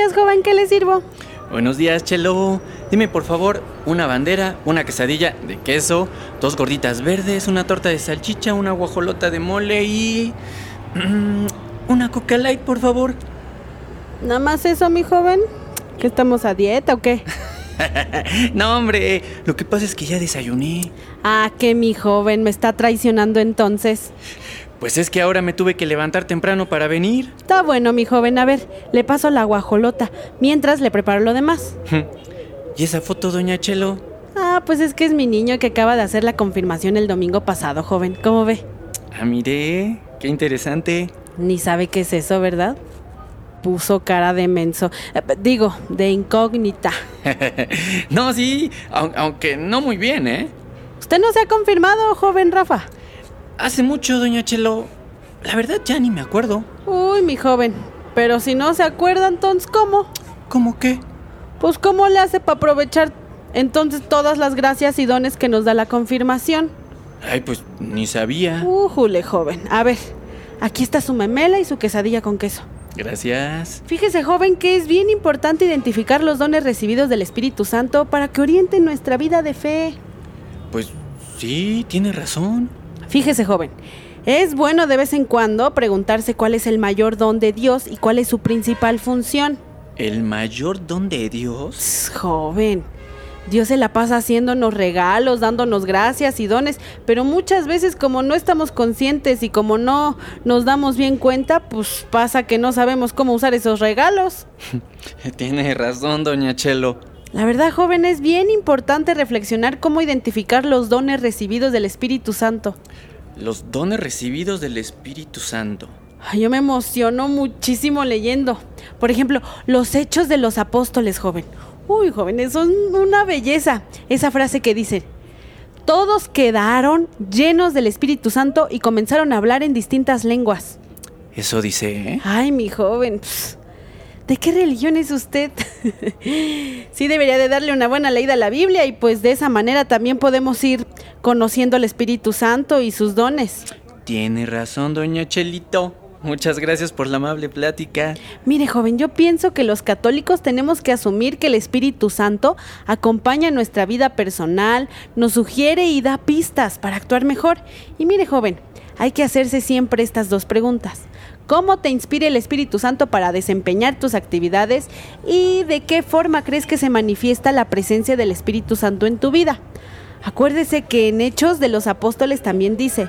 Días, joven, ¿qué le sirvo? Buenos días, Chelo. Dime por favor una bandera, una quesadilla de queso, dos gorditas verdes, una torta de salchicha, una guajolota de mole y... mm, una coca light, por favor. ¿Nada más eso, mi joven? ¿Que estamos a dieta o qué? no, hombre, lo que pasa es que ya desayuné. Ah, que mi joven me está traicionando entonces. Pues es que ahora me tuve que levantar temprano para venir. Está bueno, mi joven, a ver, le paso la guajolota, mientras le preparo lo demás. ¿Y esa foto, doña Chelo? Ah, pues es que es mi niño que acaba de hacer la confirmación el domingo pasado, joven. ¿Cómo ve? Ah, mire, qué interesante. Ni sabe qué es eso, ¿verdad? Puso cara de menso. Eh, digo, de incógnita. no, sí, au- aunque no muy bien, ¿eh? ¿Usted no se ha confirmado, joven Rafa? Hace mucho, doña Chelo. La verdad ya ni me acuerdo. Uy, mi joven. Pero si no se acuerda, entonces, ¿cómo? ¿Cómo qué? Pues, ¿cómo le hace para aprovechar entonces todas las gracias y dones que nos da la confirmación? Ay, pues ni sabía. Újule, joven. A ver, aquí está su memela y su quesadilla con queso. Gracias. Fíjese, joven, que es bien importante identificar los dones recibidos del Espíritu Santo para que orienten nuestra vida de fe. Pues sí, tiene razón. Fíjese, joven, es bueno de vez en cuando preguntarse cuál es el mayor don de Dios y cuál es su principal función. ¿El mayor don de Dios? Joven, Dios se la pasa haciéndonos regalos, dándonos gracias y dones, pero muchas veces como no estamos conscientes y como no nos damos bien cuenta, pues pasa que no sabemos cómo usar esos regalos. Tiene razón, doña Chelo. La verdad, joven, es bien importante reflexionar cómo identificar los dones recibidos del Espíritu Santo. Los dones recibidos del Espíritu Santo. Ay, Yo me emociono muchísimo leyendo. Por ejemplo, los hechos de los apóstoles, joven. Uy, jóvenes, son una belleza. Esa frase que dice, todos quedaron llenos del Espíritu Santo y comenzaron a hablar en distintas lenguas. Eso dice, ¿eh? Ay, mi joven, pss, ¿de qué religión es usted? sí debería de darle una buena leída a la Biblia y pues de esa manera también podemos ir conociendo al Espíritu Santo y sus dones. Tiene razón, doña Chelito. Muchas gracias por la amable plática. Mire, joven, yo pienso que los católicos tenemos que asumir que el Espíritu Santo acompaña nuestra vida personal, nos sugiere y da pistas para actuar mejor. Y mire, joven, hay que hacerse siempre estas dos preguntas. ¿Cómo te inspira el Espíritu Santo para desempeñar tus actividades? ¿Y de qué forma crees que se manifiesta la presencia del Espíritu Santo en tu vida? Acuérdese que en Hechos de los Apóstoles también dice,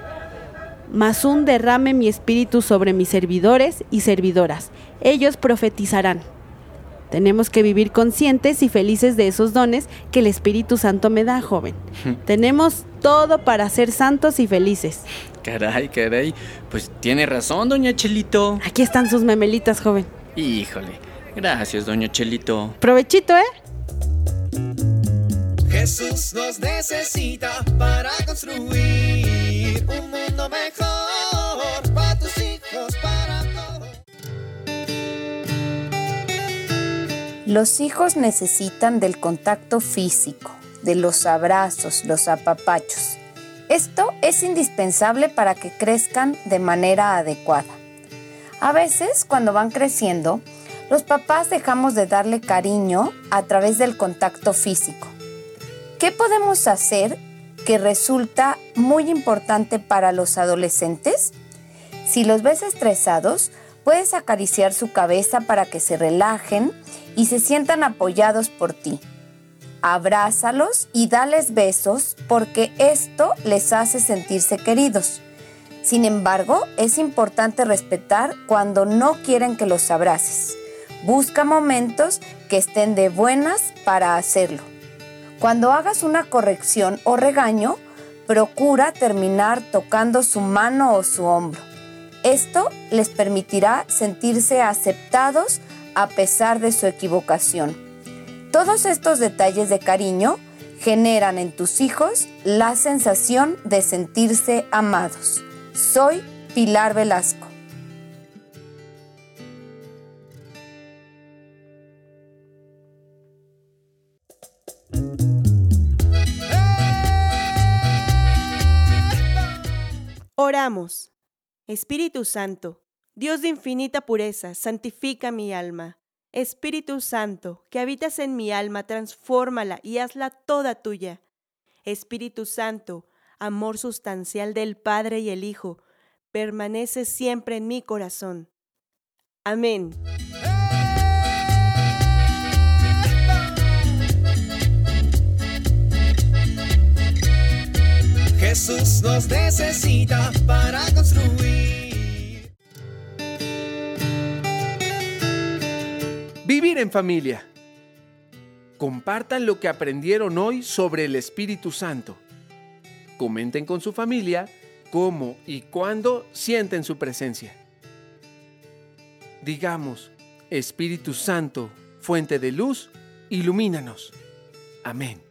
mas un derrame mi espíritu sobre mis servidores y servidoras. Ellos profetizarán. Tenemos que vivir conscientes y felices de esos dones que el Espíritu Santo me da, joven. Tenemos todo para ser santos y felices. Caray, caray. Pues tiene razón, doña Chelito. Aquí están sus memelitas, joven. Híjole. Gracias, doña Chelito. Provechito, ¿eh? Jesús nos necesita para construir un mundo mejor Los hijos necesitan del contacto físico, de los abrazos, los apapachos. Esto es indispensable para que crezcan de manera adecuada. A veces, cuando van creciendo, los papás dejamos de darle cariño a través del contacto físico. ¿Qué podemos hacer que resulta muy importante para los adolescentes? Si los ves estresados, Puedes acariciar su cabeza para que se relajen y se sientan apoyados por ti. Abrázalos y dales besos porque esto les hace sentirse queridos. Sin embargo, es importante respetar cuando no quieren que los abraces. Busca momentos que estén de buenas para hacerlo. Cuando hagas una corrección o regaño, procura terminar tocando su mano o su hombro. Esto les permitirá sentirse aceptados a pesar de su equivocación. Todos estos detalles de cariño generan en tus hijos la sensación de sentirse amados. Soy Pilar Velasco. Oramos. Espíritu Santo, Dios de infinita pureza, santifica mi alma. Espíritu Santo, que habitas en mi alma, transfórmala y hazla toda tuya. Espíritu Santo, amor sustancial del Padre y el Hijo, permanece siempre en mi corazón. Amén. Jesús nos necesita para construir. Vivir en familia. Compartan lo que aprendieron hoy sobre el Espíritu Santo. Comenten con su familia cómo y cuándo sienten su presencia. Digamos, Espíritu Santo, fuente de luz, ilumínanos. Amén.